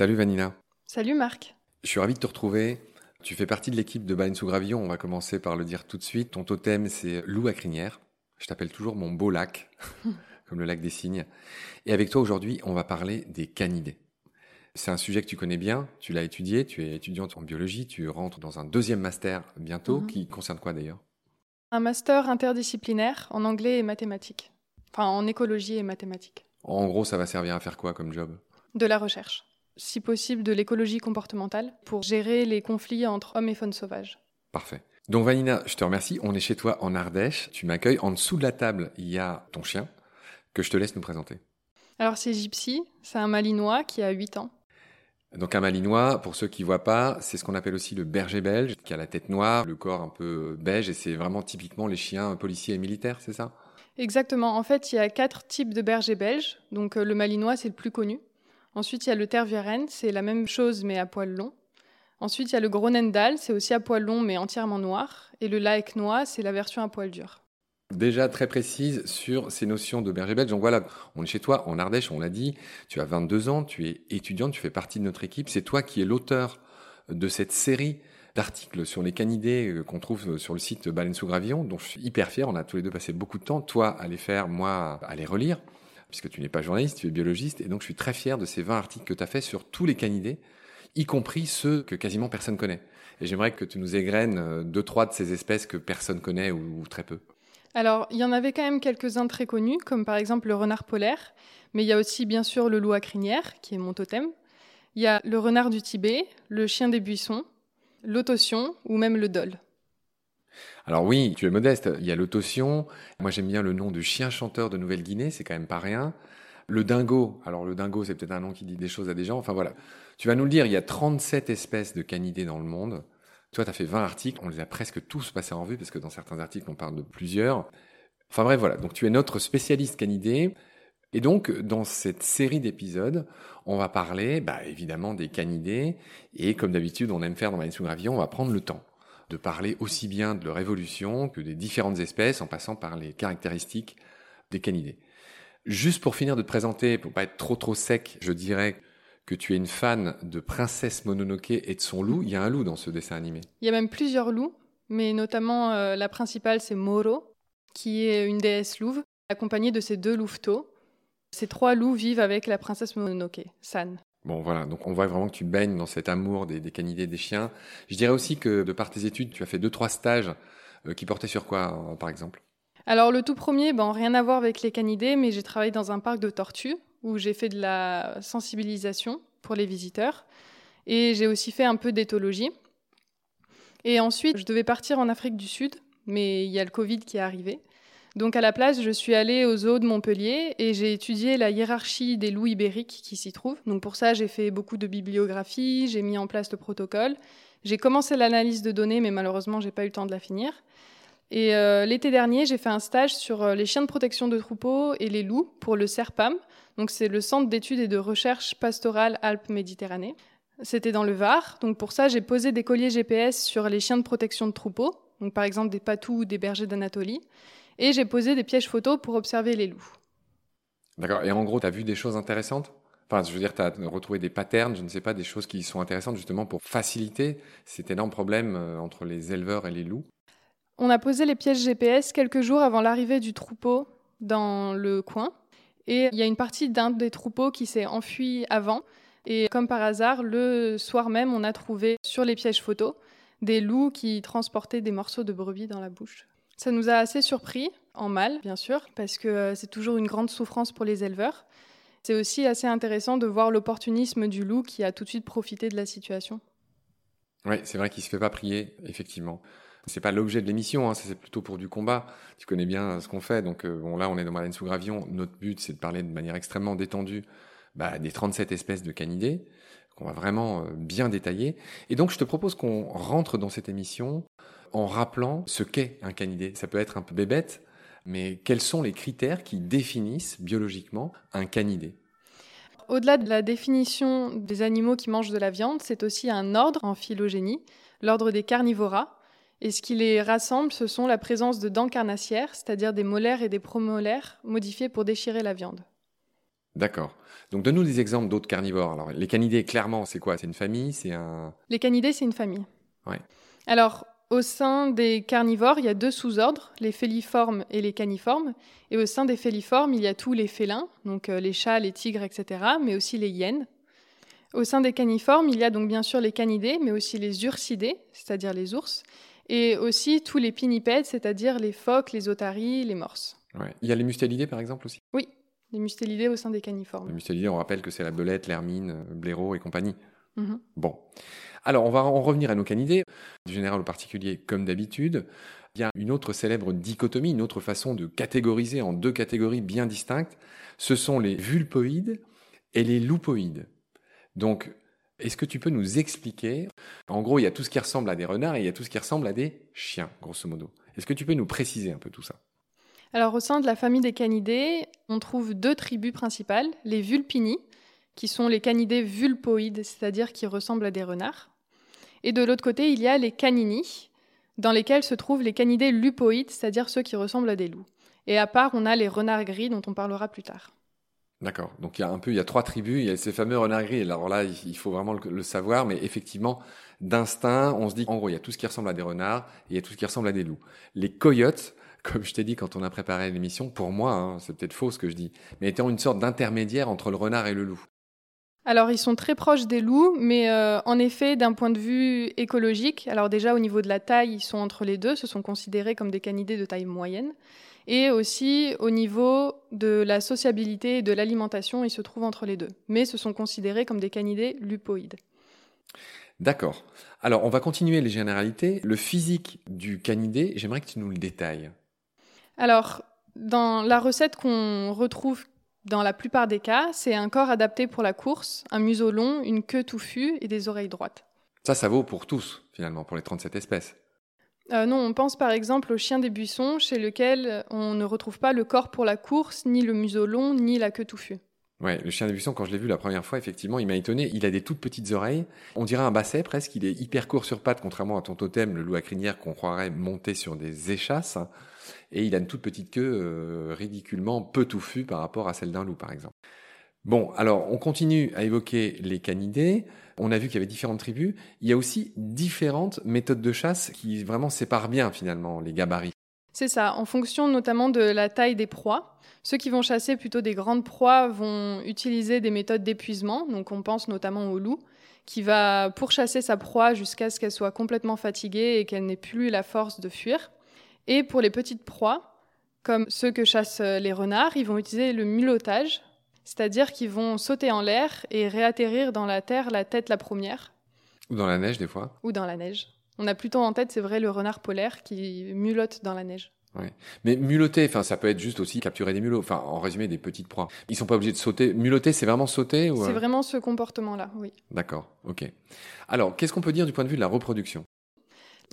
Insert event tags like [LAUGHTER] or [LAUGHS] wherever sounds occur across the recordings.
Salut Vanina. Salut Marc. Je suis ravi de te retrouver. Tu fais partie de l'équipe de Baleine sous Gravillon. On va commencer par le dire tout de suite. Ton totem, c'est loup à crinière. Je t'appelle toujours mon beau lac, [LAUGHS] comme le lac des cygnes. Et avec toi aujourd'hui, on va parler des canidés. C'est un sujet que tu connais bien, tu l'as étudié, tu es étudiante en biologie, tu rentres dans un deuxième master bientôt, Mhm. qui concerne quoi d'ailleurs? Un master interdisciplinaire en anglais et mathématiques. Enfin, en écologie et mathématiques. En gros, ça va servir à faire quoi comme job? De la recherche. Si possible, de l'écologie comportementale pour gérer les conflits entre hommes et faune sauvage. Parfait. Donc Vanina, je te remercie. On est chez toi en Ardèche. Tu m'accueilles. En dessous de la table, il y a ton chien que je te laisse nous présenter. Alors, c'est Gypsy, c'est un malinois qui a 8 ans. Donc un malinois, pour ceux qui voient pas, c'est ce qu'on appelle aussi le berger belge, qui a la tête noire, le corps un peu beige, et c'est vraiment typiquement les chiens policiers et militaires, c'est ça? Exactement. En fait, il y a quatre types de bergers belges. Donc, euh, le malinois, c'est le plus connu. Ensuite, il y a le tervuren, c'est la même chose mais à poil long. Ensuite, il y a le Gronendal, c'est aussi à poil long mais entièrement noir. Et le Laeknois, c'est la version à poil dur. Déjà très précise sur ces notions de berger belge. Donc voilà, on est chez toi en Ardèche, on l'a dit, tu as 22 ans, tu es étudiante, tu fais partie de notre équipe, c'est toi qui es l'auteur de cette série d'articles sur les canidés euh, qu'on trouve sur le site Baleine sous Gravillon, dont je suis hyper fier, on a tous les deux passé beaucoup de temps, toi à les faire, moi à les relire, puisque tu n'es pas journaliste, tu es biologiste, et donc je suis très fier de ces 20 articles que tu as fait sur tous les canidés, y compris ceux que quasiment personne connaît. Et j'aimerais que tu nous égrènes euh, deux, trois de ces espèces que personne connaît ou, très peu. Alors, il y en avait quand même quelques-uns très connus, comme par exemple le renard polaire, mais il y a aussi bien sûr le loup à crinière, qui est mon totem. Il y a le renard du Tibet, le chien des buissons, l'autotion ou même le dol. Alors oui, tu es modeste. Il y a l'autotion. Moi, j'aime bien le nom de chien chanteur de Nouvelle-Guinée. C'est quand même pas rien. Le dingo. Alors le dingo, c'est peut-être un nom qui dit des choses à des gens. Enfin voilà. Tu vas nous le dire. Il y a 37 espèces de canidés dans le monde. Toi, tu as fait 20 articles. On les a presque tous passés en revue parce que dans certains articles, on parle de plusieurs. Enfin bref, voilà. Donc tu es notre spécialiste canidé. Et donc, dans cette série d'épisodes, on va parler, bah, évidemment, des canidés. Et comme d'habitude, on aime faire dans Baleine sous on va prendre le temps de parler aussi bien de leur évolution que des différentes espèces en passant par les caractéristiques des canidés. Juste pour finir de te présenter, pour pas être trop trop sec, je dirais que tu es une fan de Princesse Mononoke et de son loup. Il y a un loup dans ce dessin animé. Il y a même plusieurs loups, mais notamment euh, la principale, c'est Moro, qui est une déesse louve, accompagnée de ses deux louveteaux. Ces trois loups vivent avec la princesse Mononoke, San. Bon voilà, donc on voit vraiment que tu baignes dans cet amour des, canidés, des chiens. Je dirais aussi que de par tes études, tu as fait deux trois stages euh, qui portaient sur quoi, par exemple? Alors le tout premier, bon, rien à voir avec les canidés, mais j'ai travaillé dans un parc de tortues où j'ai fait de la sensibilisation pour les visiteurs et j'ai aussi fait un peu d'éthologie. Et ensuite, je devais partir en Afrique du Sud, mais il y a le Covid qui est arrivé. Donc à la place, je suis allée au zoo de Montpellier et j'ai étudié la hiérarchie des loups ibériques qui s'y trouvent. Donc pour ça, j'ai fait beaucoup de bibliographie, j'ai mis en place le protocole. J'ai commencé l'analyse de données, mais malheureusement, j'ai pas eu le temps de la finir. Et euh, l'été dernier, j'ai fait un stage sur euh, les chiens de protection de troupeaux et les loups pour le CERPAM. Donc c'est le Centre d'études et de recherche pastorale Alpes-Méditerranée. C'était dans le Var. Donc pour ça, j'ai posé des colliers GPS sur les chiens de protection de troupeaux, donc par exemple des patous ou des bergers d'Anatolie. Et j'ai posé des pièges photos pour observer les loups. D'accord. Et en gros, tu as vu des choses intéressantes? Enfin, je veux dire, tu as retrouvé des patterns, je ne sais pas, des choses qui sont intéressantes justement pour faciliter cet énorme problème euh, entre les éleveurs et les loups? On a posé les pièges GPS quelques jours avant l'arrivée du troupeau dans le coin. Et il y a une partie d'un des troupeaux qui s'est enfui avant. Et comme par hasard, le soir même, on a trouvé sur les pièges photos des loups qui transportaient des morceaux de brebis dans la bouche. Ça nous a assez surpris, en mal bien sûr, parce que euh, c'est toujours une grande souffrance pour les éleveurs. C'est aussi assez intéressant de voir l'opportunisme du loup qui a tout de suite profité de la situation. Oui, c'est vrai qu'il se fait pas prier, effectivement. C'est pas l'objet de l'émission, hein, c'est plutôt pour du combat. Tu connais bien ce qu'on fait, donc euh, bon là on est dans Baleine sous Gravion. Notre but c'est de parler de manière extrêmement détendue bah, des 37 espèces de canidés qu'on va vraiment euh, bien détailler. Et donc je te propose qu'on rentre dans cette émission en rappelant ce qu'est un canidé. Ça peut être un peu bébête, mais quels sont les critères qui définissent biologiquement un canidé? Au-delà de la définition des animaux qui mangent de la viande, c'est aussi un ordre en phylogénie, l'ordre des carnivora. Et ce qui les rassemble, ce sont la présence de dents carnassières, c'est-à-dire des molaires et des promolaires modifiés pour déchirer la viande. D'accord. Donc donne-nous des exemples d'autres carnivores. Alors les canidés, clairement, c'est quoi? C'est une famille? C'est un. Les canidés, c'est une famille. Ouais. Alors, au sein des carnivores, il y a deux sous-ordres, les féliformes et les caniformes. Et au sein des féliformes, il y a tous les félins, donc euh, les chats, les tigres, etc., mais aussi les hyènes. Au sein des caniformes, il y a donc bien sûr les canidés, mais aussi les ursidés, c'est-à-dire les ours, et aussi tous les pinnipèdes, c'est-à-dire les phoques, les otaries, les morses. Ouais. Il y a les mustélidés, par exemple, aussi? Oui, les mustélidés au sein des caniformes. Les mustélidés, on rappelle que c'est la belette, l'hermine, blaireau et compagnie. Mhm. Bon. Alors, on va en revenir à nos canidés, du général au particulier, comme d'habitude. Il y a une autre célèbre dichotomie, une autre façon de catégoriser en deux catégories bien distinctes. Ce sont les vulpoïdes et les loupoïdes. Donc, est-ce que tu peux nous expliquer? En gros, il y a tout ce qui ressemble à des renards et il y a tout ce qui ressemble à des chiens, grosso modo. Est-ce que tu peux nous préciser un peu tout ça? Alors, au sein de la famille des canidés, on trouve deux tribus principales, les vulpini, qui sont les canidés vulpoïdes, c'est-à-dire qui ressemblent à des renards. Et de l'autre côté, il y a les canini, dans lesquels se trouvent les canidés lupoïdes, c'est-à-dire ceux qui ressemblent à des loups. Et à part, on a les renards gris, dont on parlera plus tard. D'accord. Donc il y a un peu, il y a trois tribus, il y a ces fameux renards gris. Alors là, il faut vraiment le, le savoir, mais effectivement, d'instinct, on se dit qu'en gros, il y a tout ce qui ressemble à des renards et il y a tout ce qui ressemble à des loups. Les coyotes, comme je t'ai dit quand on a préparé l'émission, pour moi, hein, c'est peut-être faux ce que je dis, mais étant une sorte d'intermédiaire entre le renard et le loup. Alors, ils sont très proches des loups, mais euh, en effet, d'un point de vue écologique, alors déjà au niveau de la taille, ils sont entre les deux, ce sont considérés comme des canidés de taille moyenne. Et aussi au niveau de la sociabilité et de l'alimentation, ils se trouvent entre les deux. Mais ce sont considérés comme des canidés lupoïdes. D'accord. Alors, on va continuer les généralités. Le physique du canidé, j'aimerais que tu nous le détailles. Alors, dans la recette qu'on retrouve dans la plupart des cas, c'est un corps adapté pour la course, un museau long, une queue touffue et des oreilles droites. Ça, ça vaut pour tous, finalement, pour les 37 espèces. Euh, non, on pense par exemple au chien des buissons, chez lequel on ne retrouve pas le corps pour la course, ni le museau long, ni la queue touffue. Ouais, le chien des buissons, quand je l'ai vu la première fois, effectivement, il m'a étonné. Il a des toutes petites oreilles. On dirait un basset presque. Il est hyper court sur pattes, contrairement à ton totem, le loup à crinière, qu'on croirait monter sur des échasses. Et il a une toute petite queue euh, ridiculement peu touffue par rapport à celle d'un loup, par exemple. Bon, alors on continue à évoquer les canidés. On a vu qu'il y avait différentes tribus. Il y a aussi différentes méthodes de chasse qui vraiment séparent bien finalement les gabarits. C'est ça, en fonction notamment de la taille des proies. Ceux qui vont chasser plutôt des grandes proies vont utiliser des méthodes d'épuisement, donc on pense notamment au loup, qui va pourchasser sa proie jusqu'à ce qu'elle soit complètement fatiguée et qu'elle n'ait plus la force de fuir. Et pour les petites proies, comme ceux que chassent les renards, ils vont utiliser le mulottage, c'est-à-dire qu'ils vont sauter en l'air et réatterrir dans la terre la tête la première. Ou dans la neige des fois. Ou dans la neige. On a plutôt en tête, c'est vrai, le renard polaire qui mulotte dans la neige. Ouais. Mais mulotter, enfin, ça peut être juste aussi capturer des mulots. Enfin, en résumé, des petites proies. Ils sont pas obligés de sauter. Mulotter, c'est vraiment sauter ou... C'est vraiment ce comportement-là, oui. D'accord, ok. Alors, qu'est-ce qu'on peut dire du point de vue de la reproduction?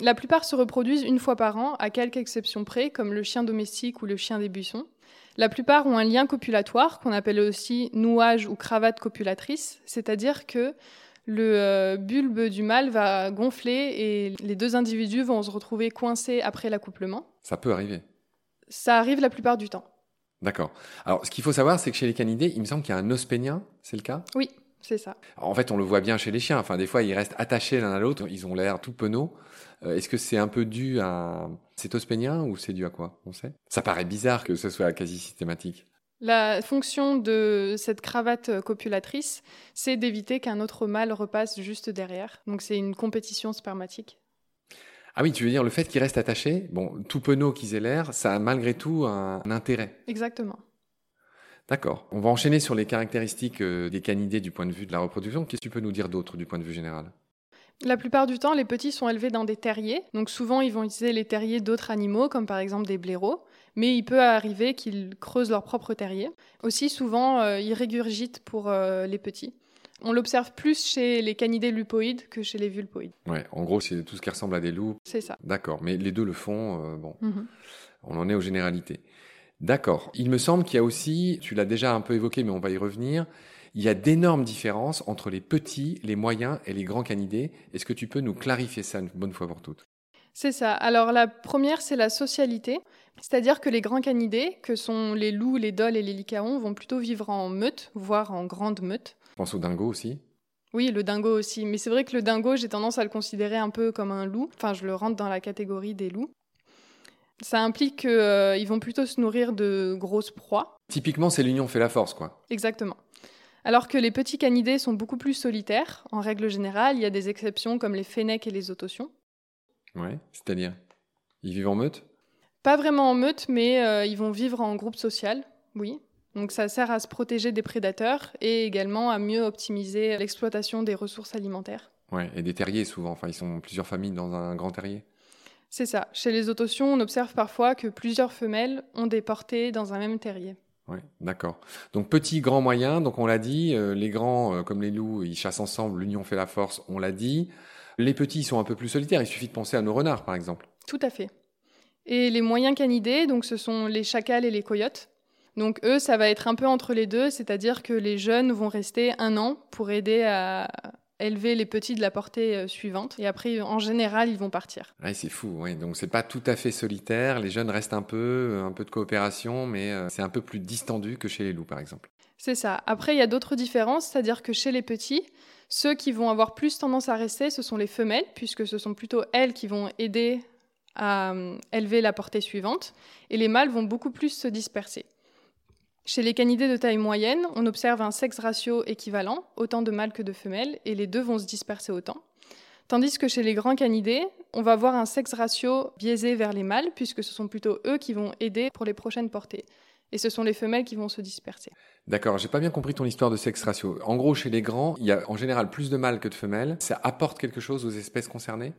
La plupart se reproduisent une fois par an, à quelques exceptions près, comme le chien domestique ou le chien des buissons. La plupart ont un lien copulatoire, qu'on appelle aussi nouage ou cravate copulatrice, c'est-à-dire que le euh, bulbe du mâle va gonfler et les deux individus vont se retrouver coincés après l'accouplement. Ça peut arriver. Ça arrive la plupart du temps. D'accord. Alors, ce qu'il faut savoir, c'est que chez les canidés, il me semble qu'il y a un os pénien, c'est le cas? Oui, c'est ça. En fait, on le voit bien chez les chiens. Enfin, des fois, ils restent attachés l'un à l'autre. Ils ont l'air tout penauds. Euh, Est-ce que c'est un peu dû à cet os pénien ou c'est dû à quoi? On sait? Ça paraît bizarre que ce soit quasi systématique. La fonction de cette cravate copulatrice, c'est d'éviter qu'un autre mâle repasse juste derrière. Donc c'est une compétition spermatique. Ah oui, tu veux dire le fait qu'ils restent attachés, bon, tout penaud qu'ils aient l'air, ça a malgré tout un intérêt. Exactement. D'accord. On va enchaîner sur les caractéristiques euh, des canidés du point de vue de la reproduction. Qu'est-ce que tu peux nous dire d'autre du point de vue général? La plupart du temps, les petits sont élevés dans des terriers. Donc souvent, ils vont utiliser les terriers d'autres animaux, comme par exemple des blaireaux. Mais il peut arriver qu'ils creusent leur propre terrier. Aussi, souvent, euh, ils régurgitent pour euh, les petits. On l'observe plus chez les canidés lupoïdes que chez les vulpoïdes. Ouais, en gros, c'est tout ce qui ressemble à des loups. C'est ça. D'accord, mais les deux le font. euh, bon, Mhm. on en est aux généralités. D'accord. Il me semble qu'il y a aussi, tu l'as déjà un peu évoqué, mais on va y revenir. Il y a d'énormes différences entre les petits, les moyens et les grands canidés. Est-ce que tu peux nous clarifier ça une bonne fois pour toutes? C'est ça. Alors la première, c'est la socialité. C'est-à-dire que les grands canidés, que sont les loups, les dôles et les lycaons, vont plutôt vivre en meute, voire en grande meute. pense au dingo aussi Oui, le dingo aussi. Mais c'est vrai que le dingo, j'ai tendance à le considérer un peu comme un loup. Enfin, je le rentre dans la catégorie des loups. Ça implique qu'ils euh, vont plutôt se nourrir de grosses proies. Typiquement, c'est l'union fait la force, quoi. Exactement. Alors que les petits canidés sont beaucoup plus solitaires, en règle générale, il y a des exceptions comme les fennecs et les otocions. Ouais, c'est-à-dire Ils vivent en meute? Pas vraiment en meute, mais euh, ils vont vivre en groupe social, oui. Donc ça sert à se protéger des prédateurs et également à mieux optimiser l'exploitation des ressources alimentaires. Ouais, et des terriers souvent, enfin ils sont plusieurs familles dans un grand terrier. C'est ça. Chez les otocions, on observe parfois que plusieurs femelles ont des portées dans un même terrier. Oui, d'accord. Donc petit, grand, moyen. Donc on l'a dit, euh, les grands, euh, comme les loups, ils chassent ensemble, l'union fait la force, on l'a dit. Les petits sont un peu plus solitaires, il suffit de penser à nos renards par exemple. Tout à fait. Et les moyens canidés, donc ce sont les chacals et les coyotes. Donc eux, ça va être un peu entre les deux, c'est-à-dire que les jeunes vont rester un an pour aider à, élever les petits de la portée euh, suivante. Et après, en général, ils vont partir. Ouais, c'est fou. Oui. Donc, c'est pas tout à fait solitaire. Les jeunes restent un peu, euh, un peu de coopération, mais euh, c'est un peu plus distendu que chez les loups, par exemple. C'est ça. Après, il y a d'autres différences, c'est-à-dire que chez les petits, ceux qui vont avoir plus tendance à rester, ce sont les femelles, puisque ce sont plutôt elles qui vont aider à élever la portée suivante, et les mâles vont beaucoup plus se disperser. Chez les canidés de taille moyenne, on observe un sexe ratio équivalent, autant de mâles que de femelles, et les deux vont se disperser autant. Tandis que chez les grands canidés, on va avoir un sexe ratio biaisé vers les mâles, puisque ce sont plutôt eux qui vont aider pour les prochaines portées. Et ce sont les femelles qui vont se disperser. D'accord, j'ai pas bien compris ton histoire de sexe ratio. En gros, chez les grands, il y a en général plus de mâles que de femelles. Ça apporte quelque chose aux espèces concernées?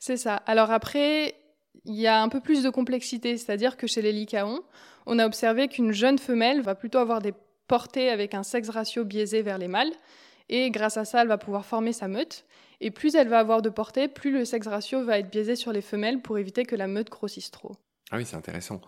C'est ça. Alors après, il y a un peu plus de complexité, c'est-à-dire que chez les lycaons, on a observé qu'une jeune femelle va plutôt avoir des portées avec un sexe ratio biaisé vers les mâles, et grâce à ça, elle va pouvoir former sa meute. Et plus elle va avoir de portées, plus le sexe ratio va être biaisé sur les femelles pour éviter que la meute grossisse trop. Ah oui, c'est intéressant.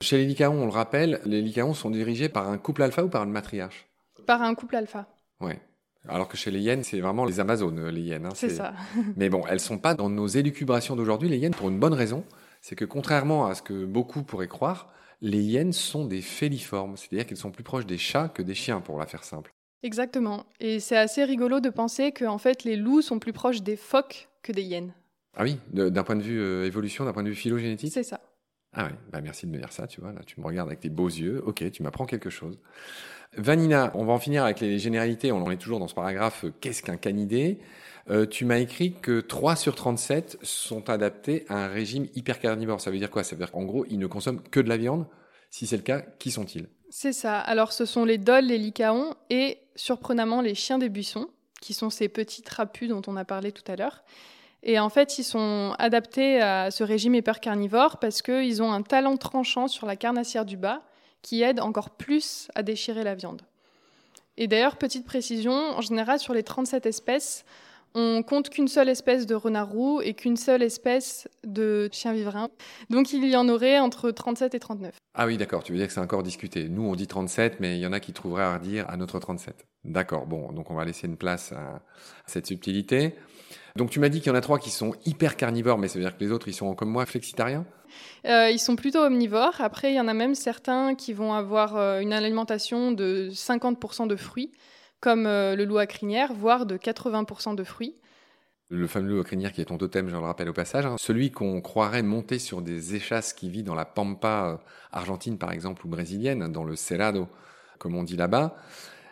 Chez les lycaons, on le rappelle, les lycaons sont dirigés par un couple alpha ou par une matriarche? Par un couple alpha. Ouais. Alors que chez les hyènes, c'est vraiment les Amazones, les hyènes. Hein, c'est ça. [LAUGHS] Mais bon, elles sont pas dans nos élucubrations d'aujourd'hui, les hyènes, pour une bonne raison. C'est que contrairement à ce que beaucoup pourraient croire, les hyènes sont des féliformes, c'est-à-dire qu'elles sont plus proches des chats que des chiens, pour la faire simple. Exactement. Et c'est assez rigolo de penser que en fait, les loups sont plus proches des phoques que des hyènes. Ah oui, d'un point de vue euh, évolution, d'un point de vue phylogénétique? C'est ça. Ah oui, bah merci de me dire ça, tu vois, là tu me regardes avec tes beaux yeux, ok, tu m'apprends quelque chose. Vanina, on va en finir avec les généralités, on en est toujours dans ce paragraphe, euh, qu'est-ce qu'un canidé? Euh, tu m'as écrit que 3 sur 37 sont adaptés à un régime hypercarnivore. Ça veut dire quoi? Ça veut dire qu'en gros, ils ne consomment que de la viande? Si c'est le cas, qui sont-ils? C'est ça. Alors, ce sont les dôles, les lycaons et, surprenamment, les chiens des buissons, qui sont ces petits trapus dont on a parlé tout à l'heure. Et en fait, ils sont adaptés à ce régime hypercarnivore parce qu'ils ont un talon tranchant sur la carnassière du bas qui aide encore plus à déchirer la viande. Et d'ailleurs, petite précision, en général, sur les 37 espèces, on compte qu'une seule espèce de renard roux et qu'une seule espèce de chien vivrain. Donc il y en aurait entre 37 et 39. Ah oui, d'accord, tu veux dire que c'est encore discuté. Nous, on dit 37, mais il y en a qui trouveraient à redire à notre 37. D'accord, bon, donc on va laisser une place à, cette subtilité. Donc tu m'as dit qu'il y en a trois qui sont hyper carnivores, mais ça veut dire que les autres, ils sont comme moi, flexitariens? Euh, Ils sont plutôt omnivores. Après, il y en a même certains qui vont avoir euh, une alimentation de 50% de fruits comme euh, le loup à crinière, voire de 80% de fruits. Le fameux loup à crinière qui est ton totem, je le rappelle au passage, hein. celui qu'on croirait monter sur des échasses qui vit dans la pampa argentine par exemple ou brésilienne, dans le cerrado, comme on dit là-bas.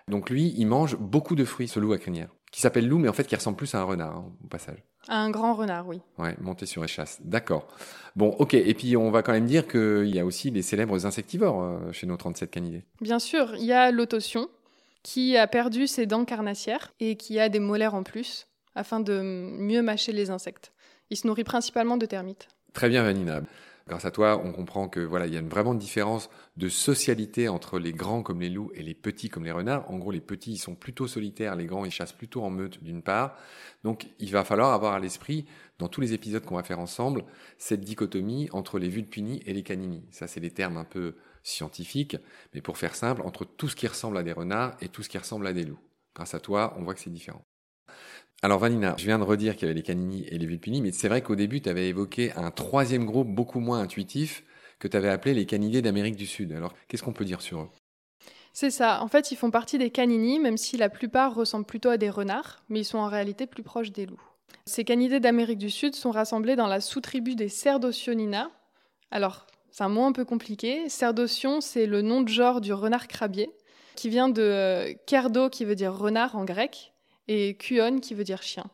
Donc lui, il mange beaucoup de fruits, ce loup à crinière, qui s'appelle loup mais en fait qui ressemble plus à un renard hein, au passage. Un grand renard, oui. Ouais, monter sur échasse. D'accord. Bon, ok. Et puis, on va quand même dire qu'il y a aussi les célèbres insectivores euh, chez nos 37 canidés. Bien sûr, il y a l'autotion, qui a perdu ses dents carnassières et qui a des molaires en plus afin de mieux mâcher les insectes. Il se nourrit principalement de termites. Très bien, Vanina. Grâce à toi, on comprend que voilà, il y a une, vraiment différence de socialité entre les grands comme les loups et les petits comme les renards. En gros, les petits, ils sont plutôt solitaires, les grands, ils chassent plutôt en meute d'une part. Donc, il va falloir avoir à l'esprit, dans tous les épisodes qu'on va faire ensemble, cette dichotomie entre les vulpini et les canini. Ça, c'est les termes un peu scientifiques, mais pour faire simple, entre tout ce qui ressemble à des renards et tout ce qui ressemble à des loups. Grâce à toi, on voit que c'est différent. Alors Vanina, je viens de redire qu'il y avait les canini et les vulpini, mais c'est vrai qu'au début, tu avais évoqué un troisième groupe beaucoup moins intuitif que tu avais appelé les canidés d'Amérique du Sud. Alors qu'est-ce qu'on peut dire sur eux? C'est ça, en fait ils font partie des canini, même si la plupart ressemblent plutôt à des renards, mais ils sont en réalité plus proches des loups. Ces canidés d'Amérique du Sud sont rassemblés dans la sous-tribu des Cerdocionina. Alors, c'est un mot un peu compliqué. Cerdocion, c'est le nom de genre du renard crabier, qui vient de kerdo, qui veut dire renard en grec, et kuon, qui veut dire chien.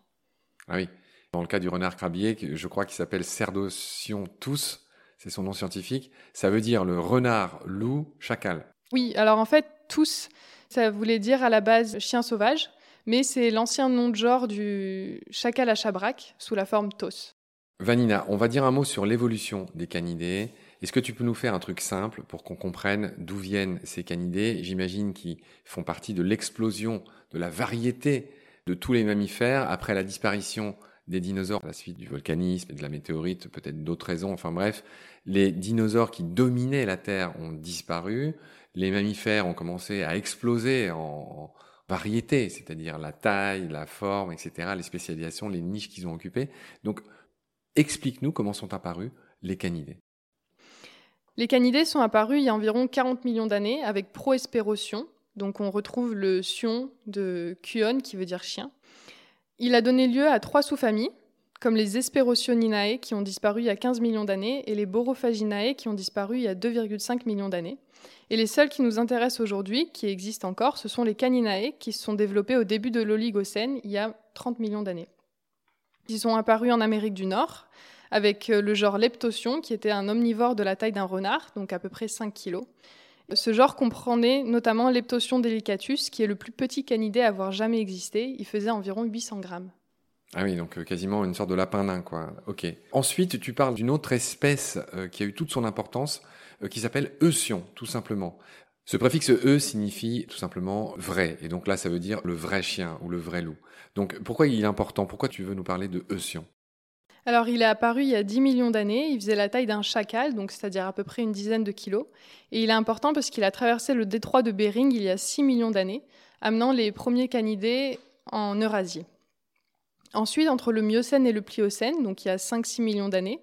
Ah oui. Dans le cas du renard crabier, je crois qu'il s'appelle Cerdocion tous, c'est son nom scientifique. Ça veut dire le renard, loup, chacal. Oui, alors en fait, tous, ça voulait dire à la base chien sauvage, mais c'est l'ancien nom de genre du chacal à chabrac sous la forme tos. Vanina, on va dire un mot sur l'évolution des canidés. Est-ce que tu peux nous faire un truc simple pour qu'on comprenne d'où viennent ces canidés? J'imagine qu'ils font partie de l'explosion de la variété de tous les mammifères après la disparition des dinosaures à la suite du volcanisme et de la météorite, peut-être d'autres raisons, enfin bref, les dinosaures qui dominaient la Terre ont disparu, les mammifères ont commencé à exploser en, variété, c'est-à-dire la taille, la forme, etc., les spécialisations, les niches qu'ils ont occupées. Donc, explique-nous comment sont apparus les canidés. Les canidés sont apparus il y a environ 40 millions d'années avec Proesperosion. Donc on retrouve le sion de Kuon qui veut dire chien. Il a donné lieu à trois sous-familles, comme les Esperosioninae qui ont disparu il y a 15 millions d'années et les Borophaginae qui ont disparu il y a 2,5 millions d'années. Et les seuls qui nous intéressent aujourd'hui, qui existent encore, ce sont les Caninae qui se sont développés au début de l'Oligocène il y a 30 millions d'années. Ils sont apparus en Amérique du Nord avec euh, le genre Leptosion qui était un omnivore de la taille d'un renard, donc à peu près 5 kg. Ce genre comprenait notamment Leptosion delicatus, qui est le plus petit canidé à avoir jamais existé. Il faisait environ 800 grammes. Ah oui, donc euh, quasiment une sorte de lapin nain, quoi. Ok. Ensuite, tu parles d'une autre espèce euh, qui a eu toute son importance, euh, qui s'appelle Eusion, tout simplement. Ce préfixe E signifie tout simplement vrai, et donc là, ça veut dire le vrai chien ou le vrai loup. Donc, pourquoi il est important? Pourquoi tu veux nous parler de Eusion alors, il est apparu il y a 10 millions d'années. Il faisait la taille d'un chacal, donc c'est-à-dire à peu près une dizaine de kilos. Et il est important parce qu'il a traversé le détroit de Bering il y a 6 millions d'années, amenant les premiers canidés en Eurasie. Ensuite, entre le Miocène et le Pliocène, donc il y a 5-6 millions d'années,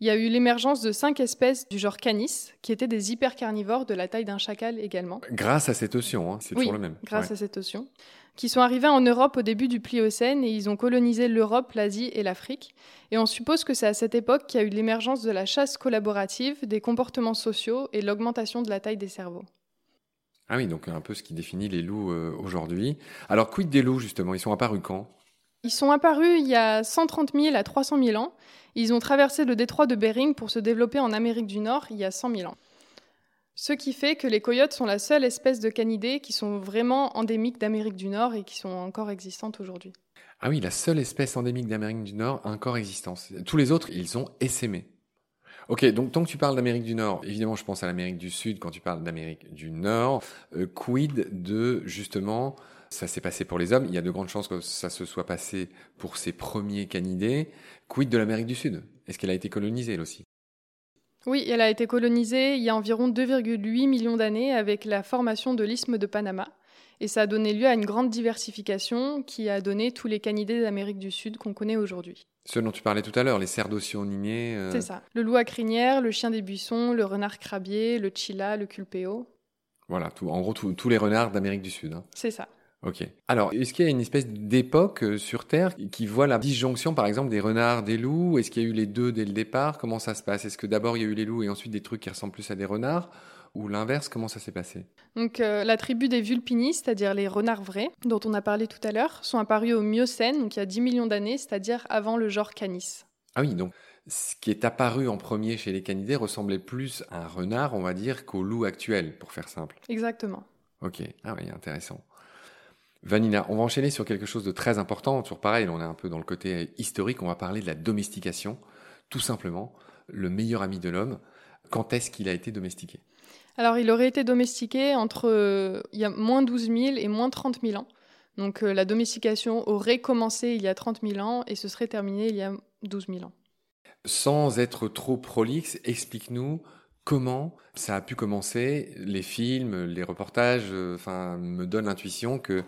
il y a eu l'émergence de cinq espèces du genre Canis, qui étaient des hypercarnivores de la taille d'un chacal également. Grâce à cette ocean, hein, c'est toujours le même. Grâce à cette ocean. Qui sont arrivés en Europe au début du Pliocène et ils ont colonisé l'Europe, l'Asie et l'Afrique. Et on suppose que c'est à cette époque qu'il y a eu l'émergence de la chasse collaborative, des comportements sociaux et l'augmentation de la taille des cerveaux. Ah oui, donc un peu ce qui définit les loups euh, aujourd'hui. Alors, quid des loups, justement? Ils sont apparus quand? Ils sont apparus il y a 130 000 à 300 000 ans. Ils ont traversé le détroit de Bering pour se développer en Amérique du Nord il y a 100 000 ans. Ce qui fait que les coyotes sont la seule espèce de canidés qui sont vraiment endémiques d'Amérique du Nord et qui sont encore existantes aujourd'hui. Ah oui, la seule espèce endémique d'Amérique du Nord encore existante. Tous les autres, ils sont essaimés. Ok, donc tant que tu parles d'Amérique du Nord, évidemment, je pense à l'Amérique du Sud quand tu parles d'Amérique du Nord. Euh, quid de justement ça s'est passé pour les hommes. Il y a de grandes chances que ça se soit passé pour ces premiers canidés. Quid de l'Amérique du Sud? Est-ce qu'elle a été colonisée, elle aussi? Oui, elle a été colonisée il y a environ 2,8 millions d'années avec la formation de l'isthme de Panama. Et ça a donné lieu à une grande diversification qui a donné tous les canidés d'Amérique du Sud qu'on connaît aujourd'hui. Ceux dont tu parlais tout à l'heure, les cerdocioninés. Euh... C'est ça. Le loup à crinière, le chien des buissons, le renard crabier, le chila, le culpeo. Voilà, tout, en gros, tous les renards d'Amérique du Sud. Hein. C'est ça. Ok. Alors, est-ce qu'il y a une espèce d'époque euh, sur Terre qui voit la disjonction, par exemple, des renards, des loups? Est-ce qu'il y a eu les deux dès le départ? Comment ça se passe? Est-ce que d'abord il y a eu les loups et ensuite des trucs qui ressemblent plus à des renards? Ou l'inverse, comment ça s'est passé? Donc euh, la tribu des vulpini, c'est-à-dire les renards vrais, dont on a parlé tout à l'heure, sont apparus au Miocène, donc il y a 10 millions d'années, c'est-à-dire avant le genre Canis. Ah oui, donc ce qui est apparu en premier chez les canidés ressemblait plus à un renard, on va dire, qu'au loup actuel, pour faire simple. Exactement. Ok, ah oui, intéressant. Vanina, on va enchaîner sur quelque chose de très important. Toujours pareil, on est un peu dans le côté historique. On va parler de la domestication. Tout simplement, le meilleur ami de l'homme. Quand est-ce qu'il a été domestiqué? Alors, il aurait été domestiqué entre euh, il y a moins 12 000 et moins 30 000 ans. Donc, euh, la domestication aurait commencé il y a 30 000 ans et se serait terminée il y a 12 000 ans. Sans être trop prolixe, explique-nous comment ça a pu commencer. Les films, les reportages, euh, enfin, me donnent l'intuition que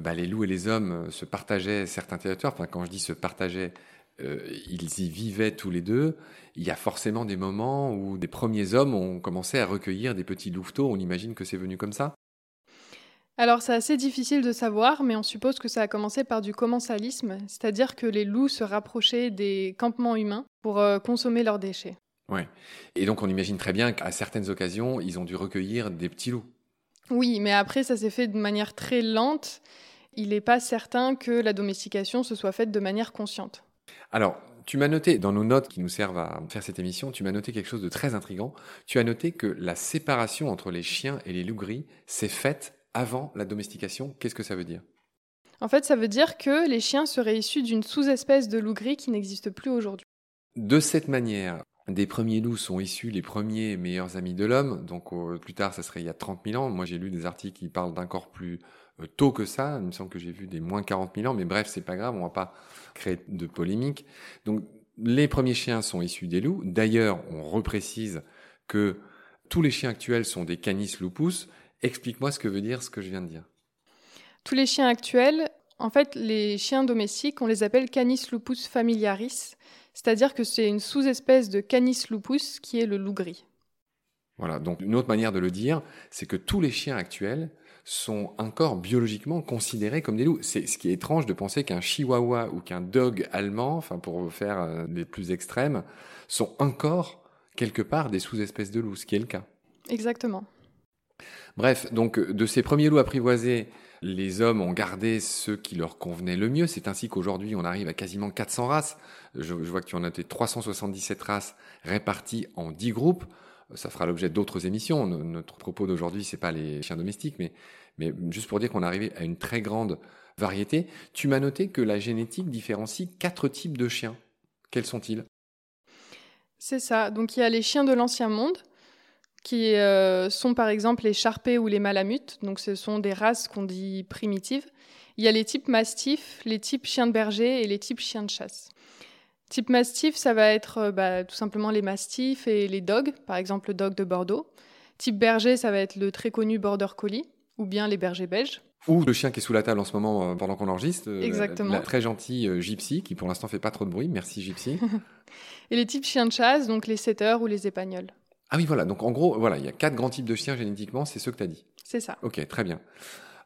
bah, les loups et les hommes se partageaient certains territoires. Enfin, quand je dis se partageaient, ils y vivaient tous les deux. Il y a forcément des moments où des premiers hommes ont commencé à recueillir des petits louveteaux. On imagine que c'est venu comme ça? Alors c'est assez difficile de savoir, mais on suppose que ça a commencé par du commensalisme, c'est-à-dire que les loups se rapprochaient des campements humains pour euh, consommer leurs déchets. Ouais. Et donc on imagine très bien qu'à certaines occasions, ils ont dû recueillir des petits loups. Oui, mais après ça s'est fait de manière très lente. Il n'est pas certain que la domestication se soit faite de manière consciente. Alors, tu m'as noté, dans nos notes qui nous servent à faire cette émission, tu m'as noté quelque chose de très intrigant. Tu as noté que la séparation entre les chiens et les loups gris s'est faite avant la domestication. Qu'est-ce que ça veut dire? En fait, ça veut dire que les chiens seraient issus d'une sous-espèce de loup gris qui n'existe plus aujourd'hui. De cette manière, des premiers loups sont issus les premiers meilleurs amis de l'homme. Donc plus tard, ça serait il y a 30 000 ans. Moi, j'ai lu des articles qui parlent d'encore plus euh, tôt que ça. Il me semble que j'ai vu des moins 40 000 ans. Mais bref, c'est pas grave. On va pas créer de polémique. Donc les premiers chiens sont issus des loups. D'ailleurs, on reprécise que tous les chiens actuels sont des canis lupus Explique-moi ce que veut dire ce que je viens de dire. Tous les chiens actuels, en fait, les chiens domestiques, on les appelle Canis lupus familiaris, c'est-à-dire que c'est une sous-espèce de Canis lupus qui est le loup gris. Voilà, donc une autre manière de le dire, c'est que tous les chiens actuels sont encore biologiquement considérés comme des loups. C'est ce qui est étrange de penser qu'un chihuahua ou qu'un dog allemand, enfin pour faire euh, les plus extrêmes, sont encore quelque part des sous-espèces de loups, ce qui est le cas. Exactement. Bref, donc de ces premiers loups apprivoisés, les hommes ont gardé ceux qui leur convenaient le mieux. C'est ainsi qu'aujourd'hui, on arrive à quasiment 400 races. Je, vois que tu en as 377 races réparties en 10 groupes. Ça fera l'objet d'autres émissions. Notre propos d'aujourd'hui, c'est pas les chiens domestiques, mais, mais juste pour dire qu'on est arrivé à une très grande variété. Tu m'as noté que la génétique différencie quatre types de chiens. Quels sont-ils? C'est ça. Donc il y a les chiens de l'ancien monde, qui euh, sont par exemple les charpés ou les malamutes. Donc ce sont des races qu'on dit primitives. Il y a les types mastifs, les types chiens de berger et les types chiens de chasse. Type mastif, ça va être euh, bah, tout simplement les mastifs et les dogs, par exemple le dog de Bordeaux. Type berger, ça va être le très connu border collie ou bien les bergers belges. Ou le chien qui est sous la table en ce moment euh, pendant qu'on enregistre. Exactement. La, très gentille gypsy qui pour l'instant fait pas trop de bruit. Merci gypsy. [LAUGHS] et les types chiens de chasse, donc les setters ou les épagnols. Ah oui, voilà. Donc en gros, voilà, il y a quatre grands types de chiens génétiquement, c'est ce que tu as dit. C'est ça. Ok, très bien.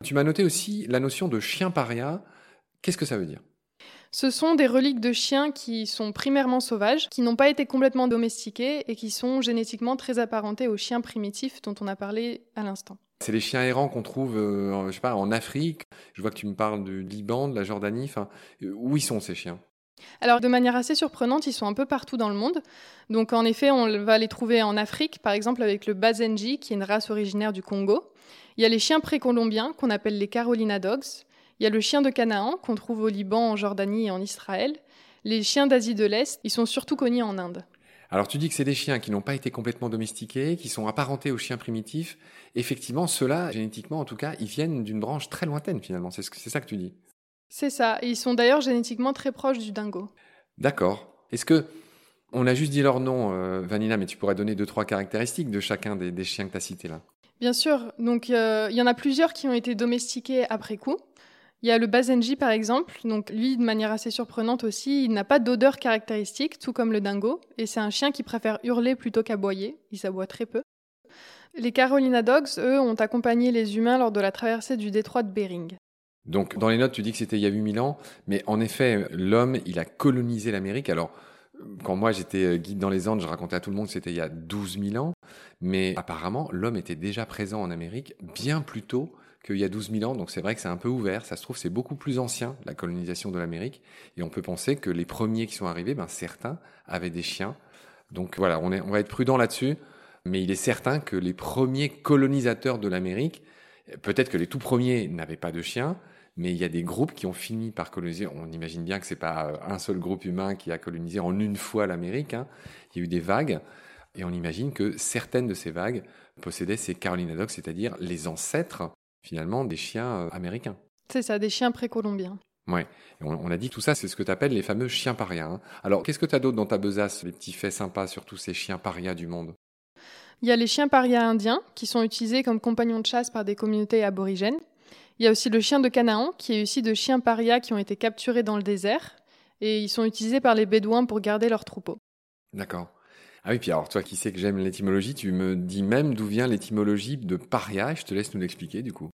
Tu m'as noté aussi la notion de chien paria. Qu'est-ce que ça veut dire? Ce sont des reliques de chiens qui sont primairement sauvages, qui n'ont pas été complètement domestiqués et qui sont génétiquement très apparentés aux chiens primitifs dont on a parlé à l'instant. C'est les chiens errants qu'on trouve, euh, je sais pas, en Afrique. Je vois que tu me parles du Liban, de la Jordanie. Enfin, euh, où ils sont ces chiens? Alors de manière assez surprenante, ils sont un peu partout dans le monde. Donc en effet, on va les trouver en Afrique, par exemple avec le Bazenji, qui est une race originaire du Congo. Il y a les chiens précolombiens, qu'on appelle les Carolina Dogs. Il y a le chien de Canaan, qu'on trouve au Liban, en Jordanie et en Israël. Les chiens d'Asie de l'Est, ils sont surtout connus en Inde. Alors tu dis que c'est des chiens qui n'ont pas été complètement domestiqués, qui sont apparentés aux chiens primitifs. Effectivement, ceux-là, génétiquement en tout cas, ils viennent d'une branche très lointaine finalement. C'est ça que tu dis. C'est ça. ils sont d'ailleurs génétiquement très proches du dingo. D'accord. Est-ce que on a juste dit leur nom, euh, Vanina, mais tu pourrais donner deux trois caractéristiques de chacun des, chiens que tu as cités là? Bien sûr. Donc euh, il y en a plusieurs qui ont été domestiqués après coup. Il y a le Bazenji par exemple. Donc lui, de manière assez surprenante aussi, il n'a pas d'odeur caractéristique, tout comme le dingo. Et c'est un chien qui préfère hurler plutôt qu'aboyer. Il s'aboie très peu. Les Carolina Dogs, eux, ont accompagné les humains lors de la traversée du détroit de Bering. Donc, dans les notes, tu dis que c'était il y a 8000 ans, mais en effet, l'homme, il a colonisé l'Amérique. Alors, quand moi j'étais euh, guide dans les Andes, je racontais à tout le monde que c'était il y a 12 000 ans, mais apparemment, l'homme était déjà présent en Amérique bien plus tôt qu'il y a 12 000 ans, donc c'est vrai que c'est un peu ouvert. Ça se trouve, c'est beaucoup plus ancien, la colonisation de l'Amérique, et on peut penser que les premiers qui sont arrivés, ben, certains avaient des chiens. Donc voilà, on, est, on va être prudent là-dessus, mais il est certain que les premiers colonisateurs de l'Amérique, peut-être que les tout premiers n'avaient pas de chiens, mais il y a des groupes qui ont fini par coloniser. On imagine bien que c'est pas euh, un seul groupe humain qui a colonisé en une fois l'Amérique. Hein. Il y a eu des vagues, et on imagine que certaines de ces vagues possédaient ces Carolina Dogs, c'est-à-dire les ancêtres finalement des chiens euh, américains. C'est ça, des chiens précolombiens. Ouais, on, a dit tout ça, c'est ce que tu appelles les fameux chiens parias. Hein. Alors, qu'est-ce que tu as d'autre dans ta besace, les petits faits sympas sur tous ces chiens parias du monde? Il y a les chiens parias indiens, qui sont utilisés comme compagnons de chasse par des communautés aborigènes. Il y a aussi le chien de Canaan, qui est aussi de chiens parias qui ont été capturés dans le désert. Et ils sont utilisés par les Bédouins pour garder leurs troupeaux. D'accord. Ah oui, puis alors toi qui sais que j'aime l'étymologie, tu me dis même d'où vient l'étymologie de paria. Je te laisse nous l'expliquer du coup.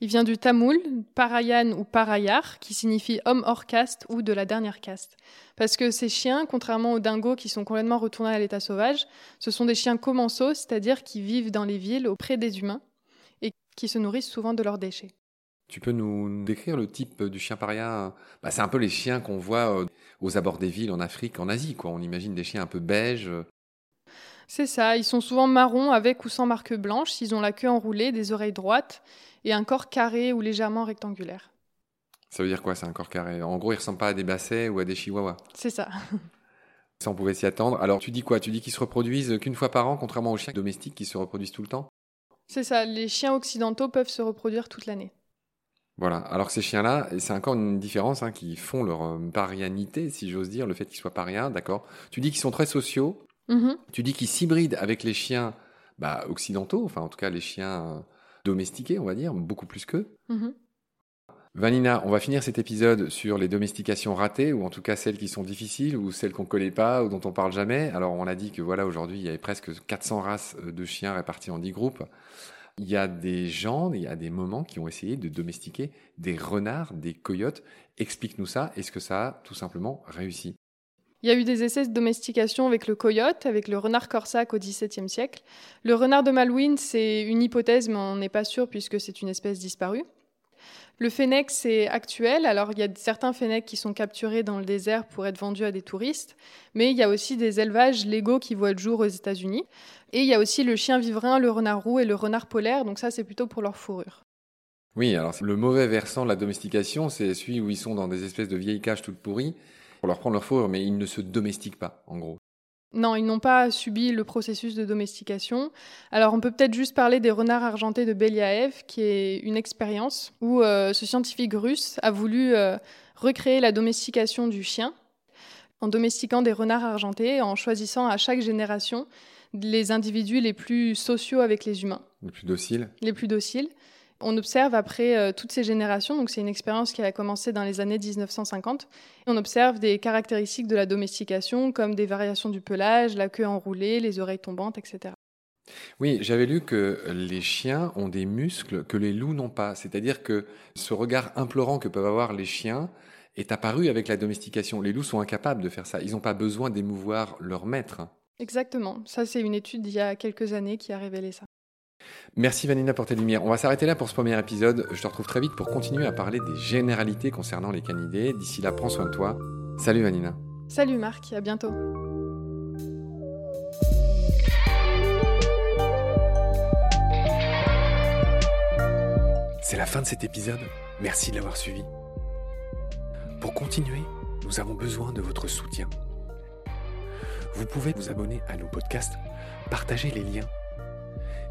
Il vient du tamoul, parayan ou parayar, qui signifie homme hors caste ou de la dernière caste. Parce que ces chiens, contrairement aux dingos qui sont complètement retournés à l'état sauvage, ce sont des chiens commensaux, c'est-à-dire qui vivent dans les villes auprès des humains et qui se nourrissent souvent de leurs déchets. Tu peux nous décrire le type du chien paria? Bah, C'est un peu les chiens qu'on voit euh, aux abords des villes en Afrique, en Asie. Quoi. On imagine des chiens un peu beiges. C'est ça, ils sont souvent marrons avec ou sans marque blanche, ils ont la queue enroulée, des oreilles droites et un corps carré ou légèrement rectangulaire. Ça veut dire quoi, c'est un corps carré? En gros, il ressemble pas à des bassets ou à des chihuahuas. C'est ça. [LAUGHS] Ça, on pouvait s'y attendre. Alors, tu dis quoi? Tu dis qu'ils se reproduisent qu'une fois par an, contrairement aux chiens domestiques qui se reproduisent tout le temps? C'est ça, les chiens occidentaux peuvent se reproduire toute l'année. Voilà, alors ces chiens-là, c'est encore une différence hein, qui font leur euh, parianité, si j'ose dire, le fait qu'ils soient pariens, d'accord Tu dis qu'ils sont très sociaux, Mhm. tu dis qu'ils s'hybrident avec les chiens bah, occidentaux, enfin en tout cas les chiens euh, domestiqués, on va dire, beaucoup plus qu'eux. Mhm. Vanina, on va finir cet épisode sur les domestications ratées, ou en tout cas celles qui sont difficiles, ou celles qu'on ne connaît pas, ou dont on parle jamais. Alors on a dit que voilà, aujourd'hui, il y avait presque 400 races euh, de chiens réparties en 10 groupes. Il y a des gens, il y a des moments qui ont essayé de domestiquer des renards, des coyotes. Explique-nous ça. Est-ce que ça a tout simplement réussi? Il y a eu des essais de domestication avec le coyote, avec le renard corsac au XVIIe siècle. Le renard de Malouine, c'est une hypothèse, mais on n'est pas sûr puisque c'est une espèce disparue. Le fennec, c'est actuel. Alors, il y a certains fennecs qui sont capturés dans le désert pour être vendus à des touristes, mais il y a aussi des élevages légaux qui voient le jour aux États-Unis. Et il y a aussi le chien vivrin, le renard roux et le renard polaire, donc ça, c'est plutôt pour leur fourrure. Oui, alors le mauvais versant de la domestication, c'est celui où ils sont dans des espèces de vieilles cages toutes pourries pour leur prendre leur fourrure, mais ils ne se domestiquent pas, en gros. Non, ils n'ont pas subi le processus de domestication. Alors, on peut peut-être juste parler des renards argentés de Beliaev, qui est une expérience où euh, ce scientifique russe a voulu euh, recréer la domestication du chien en domestiquant des renards argentés, en choisissant à chaque génération les individus les plus sociaux avec les humains, Les plus dociles. les plus dociles. On observe après euh, toutes ces générations, donc c'est une expérience qui a commencé dans les années 1950, et on observe des caractéristiques de la domestication comme des variations du pelage, la queue enroulée, les oreilles tombantes, etc. Oui, j'avais lu que les chiens ont des muscles que les loups n'ont pas. C'est-à-dire que ce regard implorant que peuvent avoir les chiens est apparu avec la domestication. Les loups sont incapables de faire ça. Ils n'ont pas besoin d'émouvoir leur maître. Exactement, ça c'est une étude d'il y a quelques années qui a révélé ça. Merci Vanina pour tes lumières. On va s'arrêter là pour ce premier épisode. Je te retrouve très vite pour continuer à parler des généralités concernant les canidés. D'ici là, prends soin de toi. Salut Vanina. Salut Marc, à bientôt. C'est la fin de cet épisode. Merci de l'avoir suivi. Pour continuer, nous avons besoin de votre soutien. Vous pouvez vous abonner à nos podcasts, partager les liens,